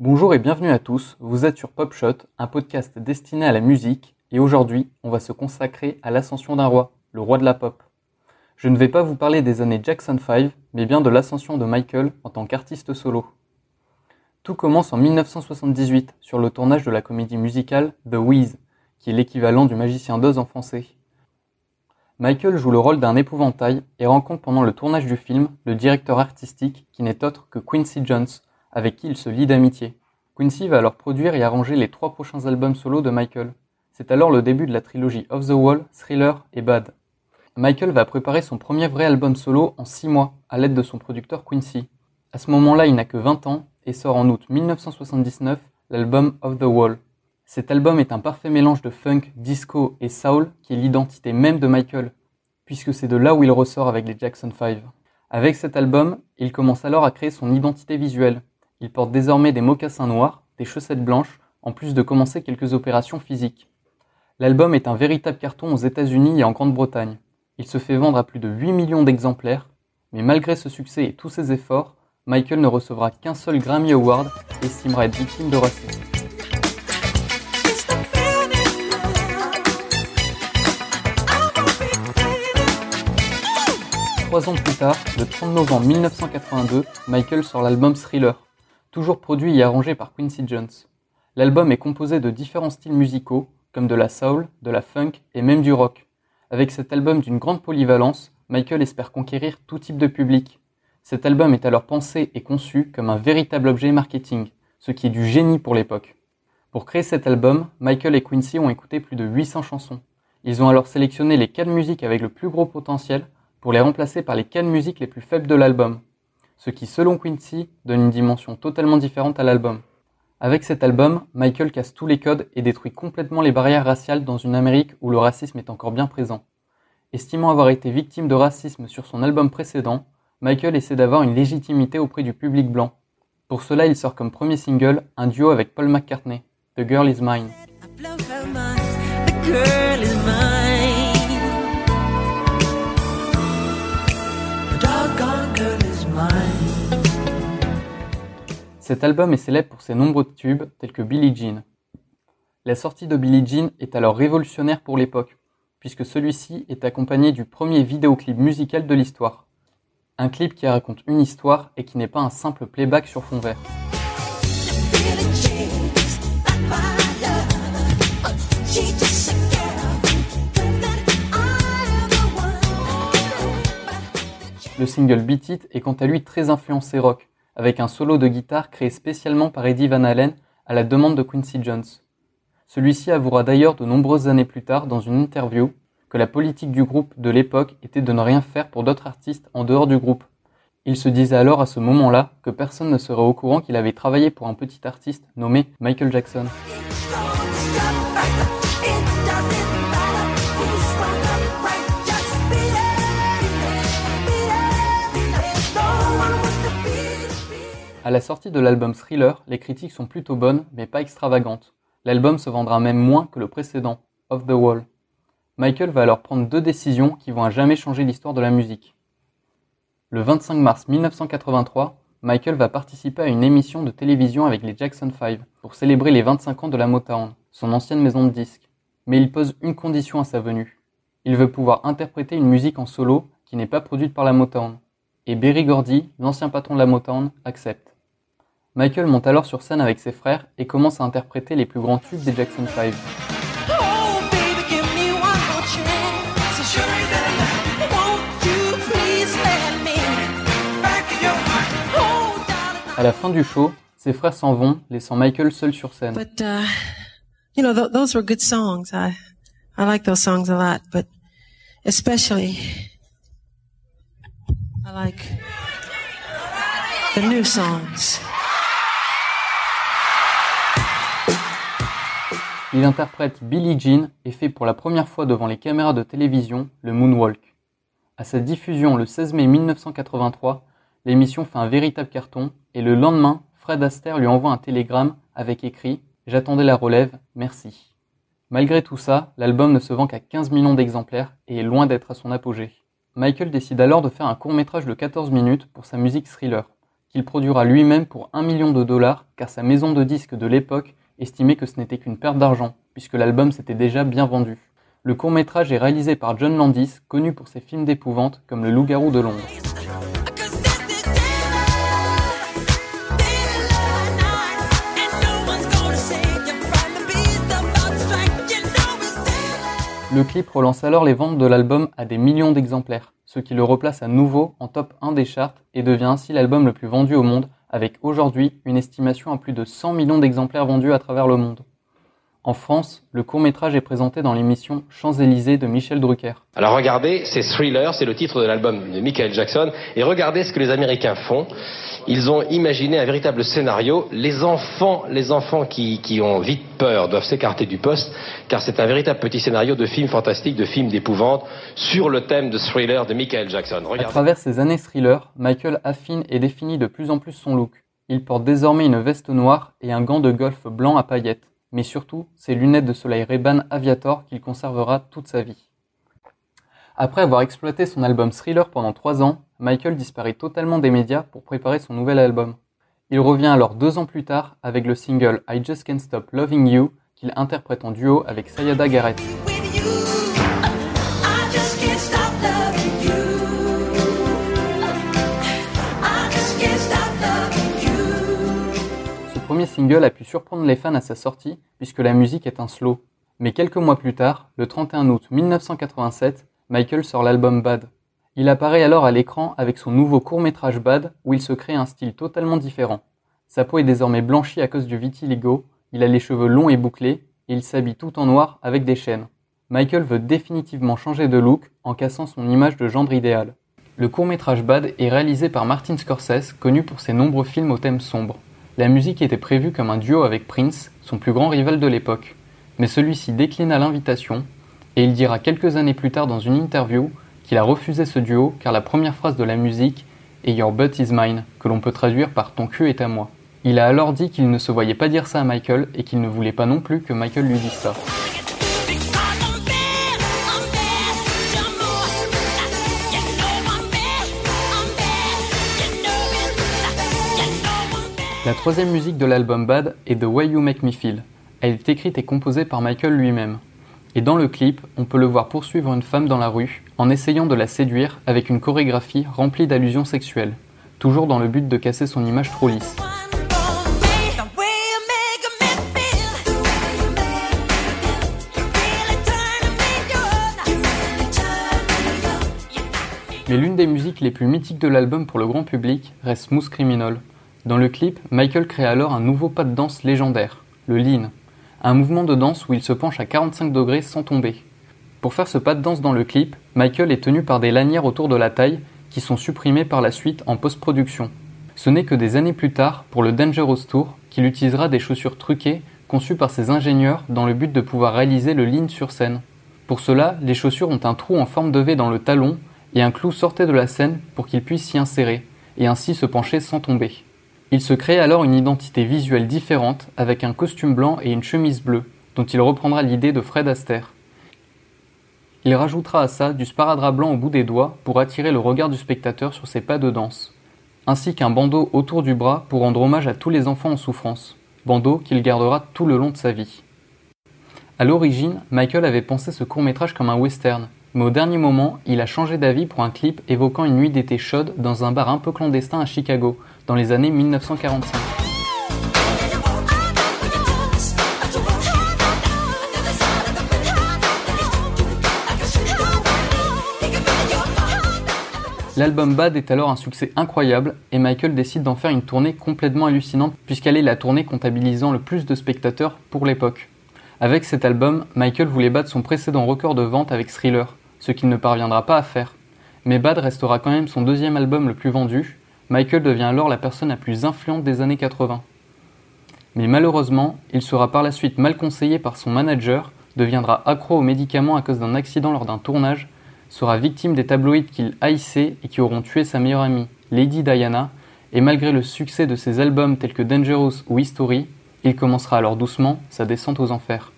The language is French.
Bonjour et bienvenue à tous, vous êtes sur Popshot, un podcast destiné à la musique, et aujourd'hui on va se consacrer à l'ascension d'un roi, le roi de la pop. Je ne vais pas vous parler des années Jackson 5, mais bien de l'ascension de Michael en tant qu'artiste solo. Tout commence en 1978 sur le tournage de la comédie musicale The Wiz, qui est l'équivalent du magicien d'Oz en français. Michael joue le rôle d'un épouvantail et rencontre pendant le tournage du film le directeur artistique qui n'est autre que Quincy Jones, avec qui il se lie d'amitié. Quincy va alors produire et arranger les trois prochains albums solo de Michael. C'est alors le début de la trilogie Off the Wall, Thriller et Bad. Michael va préparer son premier vrai album solo en six mois, à l'aide de son producteur Quincy. À ce moment-là, il n'a que 20 ans et sort en août 1979 l'album Off the Wall. Cet album est un parfait mélange de funk, disco et soul qui est l'identité même de Michael, puisque c'est de là où il ressort avec les Jackson 5. Avec cet album, il commence alors à créer son identité visuelle, il porte désormais des mocassins noirs, des chaussettes blanches, en plus de commencer quelques opérations physiques. L'album est un véritable carton aux États-Unis et en Grande-Bretagne. Il se fait vendre à plus de 8 millions d'exemplaires, mais malgré ce succès et tous ses efforts, Michael ne recevra qu'un seul Grammy Award et estimera être victime de racisme. Trois ans plus tard, le 30 novembre 1982, Michael sort l'album Thriller toujours produit et arrangé par Quincy Jones. L'album est composé de différents styles musicaux, comme de la soul, de la funk et même du rock. Avec cet album d'une grande polyvalence, Michael espère conquérir tout type de public. Cet album est alors pensé et conçu comme un véritable objet marketing, ce qui est du génie pour l'époque. Pour créer cet album, Michael et Quincy ont écouté plus de 800 chansons. Ils ont alors sélectionné les 4 musiques avec le plus gros potentiel pour les remplacer par les 4 musiques les plus faibles de l'album ce qui selon Quincy donne une dimension totalement différente à l'album. Avec cet album, Michael casse tous les codes et détruit complètement les barrières raciales dans une Amérique où le racisme est encore bien présent. Estimant avoir été victime de racisme sur son album précédent, Michael essaie d'avoir une légitimité auprès du public blanc. Pour cela, il sort comme premier single un duo avec Paul McCartney, The Girl Is Mine. Cet album est célèbre pour ses nombreux tubes tels que Billie Jean. La sortie de Billie Jean est alors révolutionnaire pour l'époque, puisque celui-ci est accompagné du premier vidéoclip musical de l'histoire. Un clip qui raconte une histoire et qui n'est pas un simple playback sur fond vert. Le single Beat It est quant à lui très influencé rock, avec un solo de guitare créé spécialement par Eddie Van Halen à la demande de Quincy Jones. Celui-ci avouera d'ailleurs de nombreuses années plus tard dans une interview que la politique du groupe de l'époque était de ne rien faire pour d'autres artistes en dehors du groupe. Il se disait alors à ce moment-là que personne ne serait au courant qu'il avait travaillé pour un petit artiste nommé Michael Jackson. À la sortie de l'album Thriller, les critiques sont plutôt bonnes, mais pas extravagantes. L'album se vendra même moins que le précédent, Off the Wall. Michael va alors prendre deux décisions qui vont à jamais changer l'histoire de la musique. Le 25 mars 1983, Michael va participer à une émission de télévision avec les Jackson 5 pour célébrer les 25 ans de la Motown, son ancienne maison de disques. Mais il pose une condition à sa venue. Il veut pouvoir interpréter une musique en solo qui n'est pas produite par la Motown. Et Berry Gordy, l'ancien patron de la Motown, accepte. Michael monte alors sur scène avec ses frères et commence à interpréter les plus grands tubes des Jackson 5. À la fin du show, ses frères s'en vont, laissant Michael seul sur scène. But uh, you know, th those were good songs. I I like those songs a lot, but especially I like the new songs. Il interprète Billie Jean et fait pour la première fois devant les caméras de télévision le moonwalk. À sa diffusion le 16 mai 1983, l'émission fait un véritable carton et le lendemain, Fred Astaire lui envoie un télégramme avec écrit J'attendais la relève, merci. Malgré tout ça, l'album ne se vend qu'à 15 millions d'exemplaires et est loin d'être à son apogée. Michael décide alors de faire un court métrage de 14 minutes pour sa musique thriller, qu'il produira lui-même pour un million de dollars car sa maison de disques de l'époque estimait que ce n'était qu'une perte d'argent puisque l'album s'était déjà bien vendu. Le court-métrage est réalisé par John Landis, connu pour ses films d'épouvante comme Le Loup-garou de Londres. Le clip relance alors les ventes de l'album à des millions d'exemplaires, ce qui le replace à nouveau en top 1 des charts et devient ainsi l'album le plus vendu au monde, avec aujourd'hui une estimation à plus de 100 millions d'exemplaires vendus à travers le monde. En France, le court-métrage est présenté dans l'émission Champs-Élysées de Michel Drucker. Alors regardez, c'est Thriller, c'est le titre de l'album de Michael Jackson, et regardez ce que les Américains font. Ils ont imaginé un véritable scénario. Les enfants, les enfants qui, qui ont vite peur doivent s'écarter du poste, car c'est un véritable petit scénario de film fantastique, de film d'épouvante, sur le thème de Thriller de Michael Jackson. Regardez. À travers ces années Thriller, Michael affine et définit de plus en plus son look. Il porte désormais une veste noire et un gant de golf blanc à paillettes mais surtout ses lunettes de soleil Ray-Ban Aviator qu'il conservera toute sa vie. Après avoir exploité son album Thriller pendant trois ans, Michael disparaît totalement des médias pour préparer son nouvel album. Il revient alors deux ans plus tard avec le single I Just Can't Stop Loving You qu'il interprète en duo avec Sayada Garrett. Premier single a pu surprendre les fans à sa sortie puisque la musique est un slow. Mais quelques mois plus tard, le 31 août 1987, Michael sort l'album Bad. Il apparaît alors à l'écran avec son nouveau court-métrage Bad où il se crée un style totalement différent. Sa peau est désormais blanchie à cause du vitiligo, il a les cheveux longs et bouclés et il s'habille tout en noir avec des chaînes. Michael veut définitivement changer de look en cassant son image de gendre idéal. Le court-métrage Bad est réalisé par Martin Scorsese, connu pour ses nombreux films au thème sombre. La musique était prévue comme un duo avec Prince, son plus grand rival de l'époque, mais celui-ci déclina l'invitation et il dira quelques années plus tard dans une interview qu'il a refusé ce duo car la première phrase de la musique est Your butt is mine, que l'on peut traduire par Ton cul est à moi. Il a alors dit qu'il ne se voyait pas dire ça à Michael et qu'il ne voulait pas non plus que Michael lui dise ça. La troisième musique de l'album Bad est The Way You Make Me Feel. Elle est écrite et composée par Michael lui-même. Et dans le clip, on peut le voir poursuivre une femme dans la rue en essayant de la séduire avec une chorégraphie remplie d'allusions sexuelles, toujours dans le but de casser son image trop lisse. Mais l'une des musiques les plus mythiques de l'album pour le grand public reste Smooth Criminal, dans le clip, Michael crée alors un nouveau pas de danse légendaire, le lean, un mouvement de danse où il se penche à 45 degrés sans tomber. Pour faire ce pas de danse dans le clip, Michael est tenu par des lanières autour de la taille qui sont supprimées par la suite en post-production. Ce n'est que des années plus tard, pour le Dangerous Tour, qu'il utilisera des chaussures truquées conçues par ses ingénieurs dans le but de pouvoir réaliser le lean sur scène. Pour cela, les chaussures ont un trou en forme de V dans le talon et un clou sortait de la scène pour qu'il puisse s'y insérer et ainsi se pencher sans tomber. Il se crée alors une identité visuelle différente avec un costume blanc et une chemise bleue, dont il reprendra l'idée de Fred Astaire. Il rajoutera à ça du sparadrap blanc au bout des doigts pour attirer le regard du spectateur sur ses pas de danse, ainsi qu'un bandeau autour du bras pour rendre hommage à tous les enfants en souffrance, bandeau qu'il gardera tout le long de sa vie. À l'origine, Michael avait pensé ce court métrage comme un western, mais au dernier moment, il a changé d'avis pour un clip évoquant une nuit d'été chaude dans un bar un peu clandestin à Chicago, dans les années 1945. L'album Bad est alors un succès incroyable et Michael décide d'en faire une tournée complètement hallucinante puisqu'elle est la tournée comptabilisant le plus de spectateurs pour l'époque. Avec cet album, Michael voulait battre son précédent record de vente avec Thriller, ce qu'il ne parviendra pas à faire. Mais Bad restera quand même son deuxième album le plus vendu Michael devient alors la personne la plus influente des années 80. Mais malheureusement, il sera par la suite mal conseillé par son manager, deviendra accro aux médicaments à cause d'un accident lors d'un tournage, sera victime des tabloïds qu'il haïssait et qui auront tué sa meilleure amie, Lady Diana, et malgré le succès de ses albums tels que Dangerous ou History, il commencera alors doucement sa descente aux enfers.